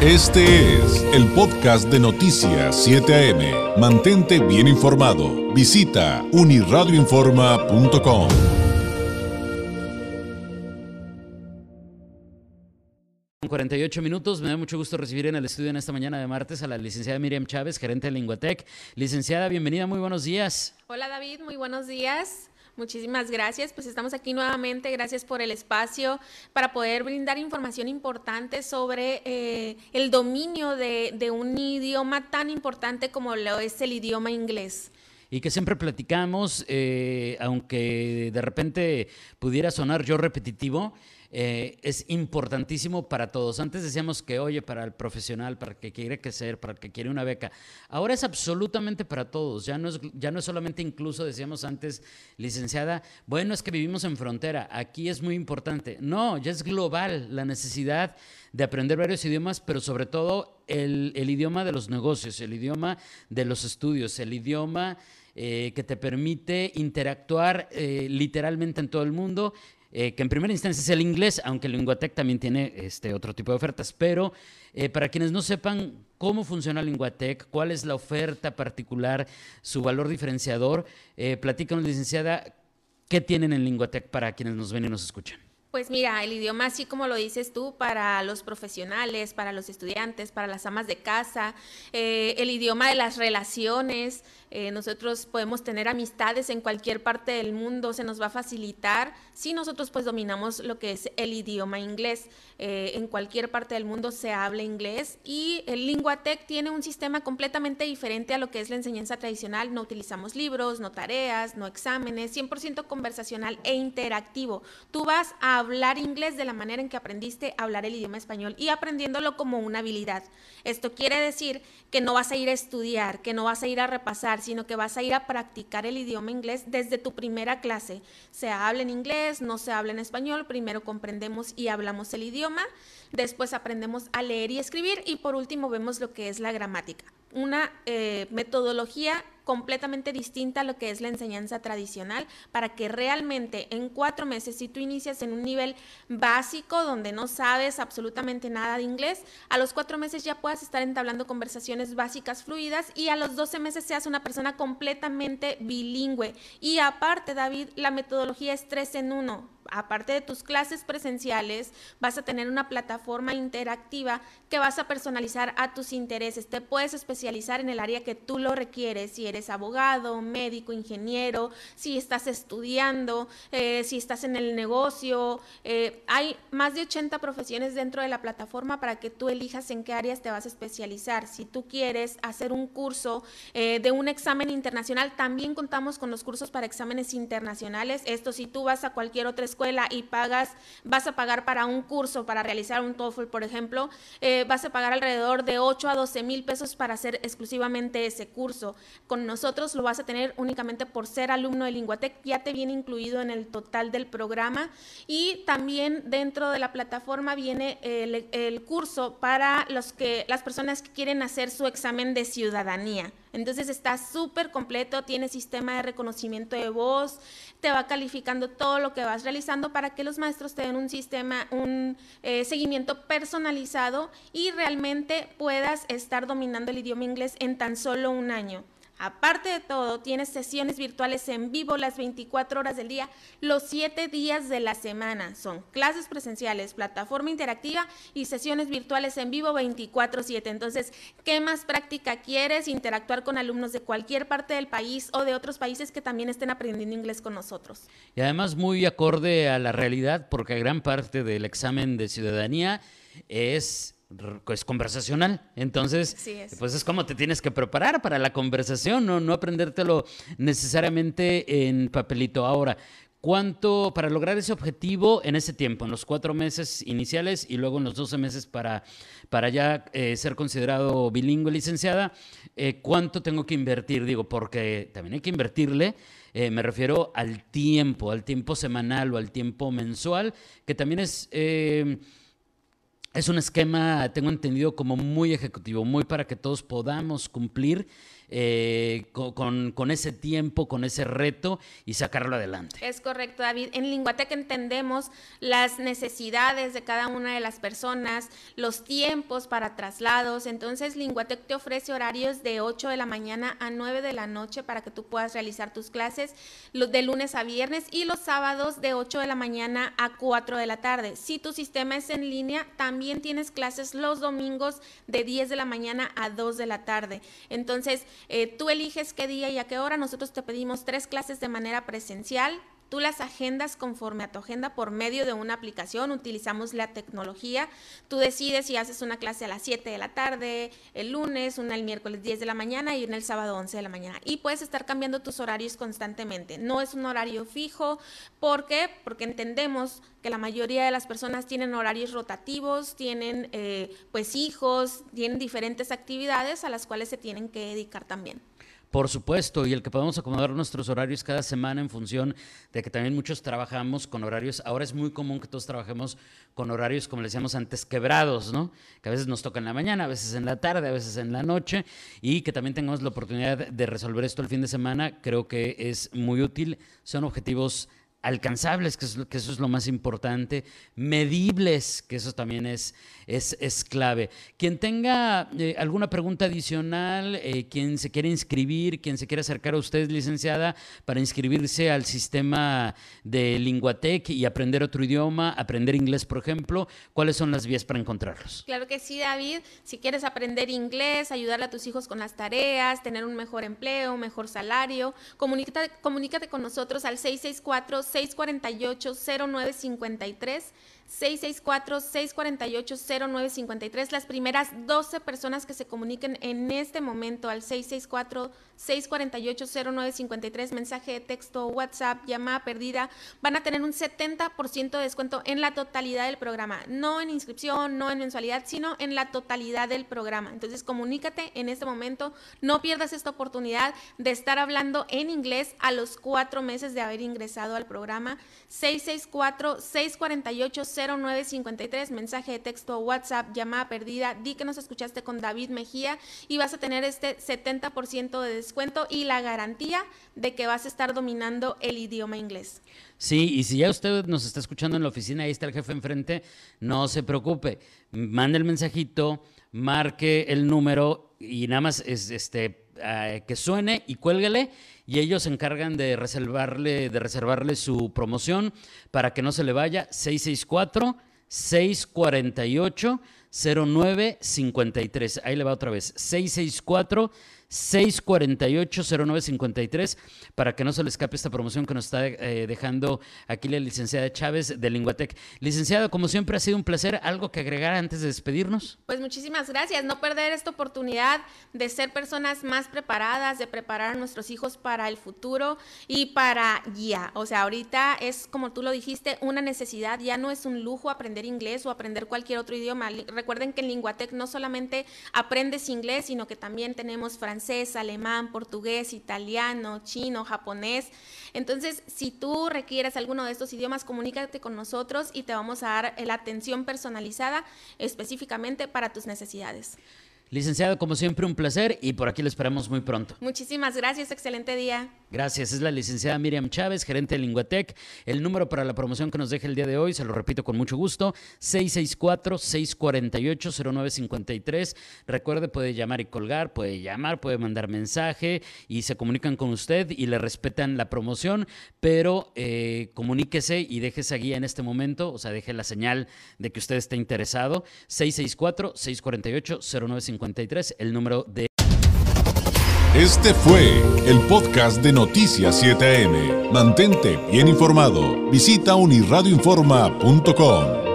Este es el podcast de Noticias 7 AM. Mantente bien informado. Visita uniradioinforma.com. 48 minutos. Me da mucho gusto recibir en el estudio en esta mañana de martes a la licenciada Miriam Chávez, gerente de Linguatec. Licenciada, bienvenida, muy buenos días. Hola David, muy buenos días. Muchísimas gracias. Pues estamos aquí nuevamente. Gracias por el espacio para poder brindar información importante sobre eh, el dominio de, un idioma tan importante como lo es el idioma inglés y que siempre platicamos, eh, aunque de repente pudiera sonar yo repetitivo, eh, es importantísimo para todos. Antes decíamos que, oye, para el profesional, para el que quiere crecer, para el que quiere una beca. Ahora es absolutamente para todos. Ya no es, ya no es solamente incluso, decíamos antes, licenciada, bueno, es que vivimos en frontera. Aquí es muy importante. No, ya es global la necesidad de aprender varios idiomas, pero sobre todo el, idioma de los negocios, el idioma de los estudios, el idioma eh, que te permite interactuar eh, literalmente en todo el mundo eh, que en primera instancia es el inglés, aunque Linguatec también tiene este otro tipo de ofertas. Pero eh, para quienes no sepan cómo funciona Linguatec, cuál es la oferta particular, su valor diferenciador, eh, platícanos, licenciada, qué tienen en Linguatec para quienes nos ven y nos escuchan. Pues mira, el idioma, así como lo dices tú, para los profesionales, para los estudiantes, para las amas de casa, el idioma de las relaciones, eh, nosotros podemos tener amistades en cualquier parte del mundo, se nos va a facilitar si nosotros pues dominamos lo que es el idioma inglés. Eh, en cualquier parte del mundo se habla inglés y el Linguatec tiene un sistema completamente diferente a lo que es la enseñanza tradicional. No utilizamos libros, no tareas, no exámenes, 100% conversacional e interactivo. Tú vas a hablar inglés de la manera en que aprendiste a hablar el idioma español y aprendiéndolo como una habilidad. Esto quiere decir que no vas a ir a estudiar, que no vas a ir a repasar, sino que vas a ir a practicar el idioma inglés desde tu primera clase. Se habla en inglés, no se habla en español, primero comprendemos y hablamos el idioma, después aprendemos a leer y escribir y por último vemos lo que es la gramática. Una eh, metodología completamente distinta a lo que es la enseñanza tradicional para que realmente en cuatro meses, si tú inicias en un nivel básico donde no sabes absolutamente nada de inglés, a los cuatro meses ya puedas estar entablando conversaciones básicas fluidas y a los doce meses seas una persona completamente bilingüe. Y aparte, David, la metodología es tres en uno aparte de tus clases presenciales, vas a tener una plataforma interactiva que vas a personalizar a tus intereses. Te puedes especializar en el área que tú lo requieres, si eres abogado, médico, ingeniero, si estás estudiando, eh, si estás en el negocio. Eh, hay más de 80 profesiones dentro de la plataforma para que tú elijas en qué áreas te vas a especializar. Si tú quieres hacer un curso eh, de un examen internacional, también contamos con los cursos para exámenes internacionales. Esto si tú vas a cualquier otra escuela, escuela y pagas, vas a pagar para un curso, para realizar un TOEFL, por ejemplo, eh, vas a pagar alrededor de 8 a 12 mil pesos para hacer exclusivamente ese curso. Con nosotros lo vas a tener únicamente por ser alumno de Linguatec, ya te viene incluido en el total del programa y también dentro de la plataforma viene el, el curso para los que, las personas que quieren hacer su examen de ciudadanía. Entonces está súper completo, tiene sistema de reconocimiento de voz, te va calificando todo lo que vas realizando para que los maestros te den un sistema, un eh, seguimiento personalizado y realmente puedas estar dominando el idioma inglés en tan solo un año. Aparte de todo, tienes sesiones virtuales en vivo las 24 horas del día, los 7 días de la semana. Son clases presenciales, plataforma interactiva y sesiones virtuales en vivo 24/7. Entonces, ¿qué más práctica quieres? Interactuar con alumnos de cualquier parte del país o de otros países que también estén aprendiendo inglés con nosotros. Y además muy acorde a la realidad, porque gran parte del examen de ciudadanía es es conversacional. Entonces, pues es como te tienes que preparar para la conversación, no, no aprendértelo necesariamente en papelito. Ahora, ¿cuánto para lograr ese objetivo en ese tiempo, en los cuatro meses iniciales y luego en los doce meses para, para ya eh, ser considerado bilingüe licenciada? Eh, ¿Cuánto tengo que invertir? Digo, porque también hay que invertirle. Eh, me refiero al tiempo, al tiempo semanal o al tiempo mensual, que también es es un esquema, tengo entendido, como muy ejecutivo, muy para que todos podamos cumplir eh, con, ese tiempo, con ese reto y sacarlo adelante. Es correcto, David. En Linguatec entendemos las necesidades de cada una de las personas, los tiempos para traslados. Entonces, Linguatec te ofrece horarios de 8 de la mañana a 9 de la noche para que tú puedas realizar tus clases de lunes a viernes y los sábados de 8 de la mañana a 4 de la tarde. Si tu sistema es en línea, también tienes clases los domingos de 10 de la mañana a 2 de la tarde. Entonces, eh, tú eliges qué día y a qué hora. Nosotros te pedimos tres clases de manera presencial, Tú las agendas conforme a tu agenda por medio de una aplicación, utilizamos la tecnología. Tú decides si haces una clase a las 7 de la tarde, el lunes, una el miércoles 10 de la mañana y una el sábado 11 de la mañana. Y puedes estar cambiando tus horarios constantemente. No es un horario fijo. ¿Por qué? Porque entendemos que la mayoría de las personas tienen horarios rotativos, tienen eh, pues hijos, tienen diferentes actividades a las cuales se tienen que dedicar también. Por supuesto, y el que podamos acomodar nuestros horarios cada semana en función de que también muchos trabajamos con horarios. Ahora es muy común que todos trabajemos con horarios, como le decíamos antes, quebrados, ¿no? Que a veces nos toca en la mañana, a veces en la tarde, a veces en la noche, y que también tengamos la oportunidad de resolver esto el fin de semana, creo que es muy útil. Son objetivos alcanzables, que, eso es lo más importante, medibles, que eso también es, es, es clave. Quien tenga eh, alguna pregunta adicional, eh, quien se quiere inscribir, quien se quiere acercar a usted, licenciada, para inscribirse al sistema de Linguatec y aprender otro idioma, aprender inglés, por ejemplo, ¿cuáles son las vías para encontrarlos? Claro que sí, David. Si quieres aprender inglés, ayudarle a tus hijos con las tareas, tener un mejor empleo, un mejor salario, comunícate, comunícate con nosotros al 664 648-0953. 664-648-0953. Las primeras 12 personas que se comuniquen en este momento al 664-648-0953, mensaje de texto, WhatsApp, llamada perdida, van a tener un 70% de descuento en la totalidad del programa. No en inscripción, no en mensualidad, sino en la totalidad del programa. Entonces, comunícate en este momento. No pierdas esta oportunidad de estar hablando en inglés a los cuatro meses de haber ingresado al programa. 664-648 0953, mensaje de texto WhatsApp, llamada perdida, di que nos escuchaste con David Mejía y vas a tener este 70% de descuento y la garantía de que vas a estar dominando el idioma inglés. Sí, y si ya usted nos está escuchando en la oficina, ahí está el jefe enfrente, no se preocupe, mande el mensajito, marque el número y nada más es este eh, que suene y cuélguele y ellos se encargan de reservarle, de reservarle su promoción para que no se le vaya 664 648 0953. Ahí le va otra vez. 664 648-0953 para que no se le escape esta promoción que nos está eh, dejando aquí la licenciada Chávez de Linguatec. Licenciada, como siempre ha sido un placer. ¿Algo que agregar antes de despedirnos? Pues muchísimas gracias. No perder esta oportunidad de ser personas más preparadas, de preparar a nuestros hijos para el futuro y para guía. O sea, ahorita es, como tú lo dijiste, una necesidad. Ya no es un lujo aprender inglés o aprender cualquier otro idioma. Recuerden que en Linguatec no solamente aprendes inglés, sino que también tenemos francés francés, alemán, portugués, italiano, chino, japonés. Entonces, si tú requieres alguno de estos idiomas, comunícate con nosotros y te vamos a dar la atención personalizada específicamente para tus necesidades. Licenciado, como siempre, un placer y por aquí lo esperamos muy pronto. Muchísimas gracias, excelente día. Gracias, es la licenciada Miriam Chávez, gerente de Linguatec. El número para la promoción que nos deje el día de hoy, se lo repito con mucho gusto, 664-648-0953. Recuerde, puede llamar y colgar, puede llamar, puede mandar mensaje y se comunican con usted y le respetan la promoción, pero eh, comuníquese y deje esa guía en este momento, o sea, deje la señal de que usted está interesado. 664-648-0953 el número de... Este fue el podcast de Noticias 7am. Mantente bien informado. Visita unirradioinforma.com.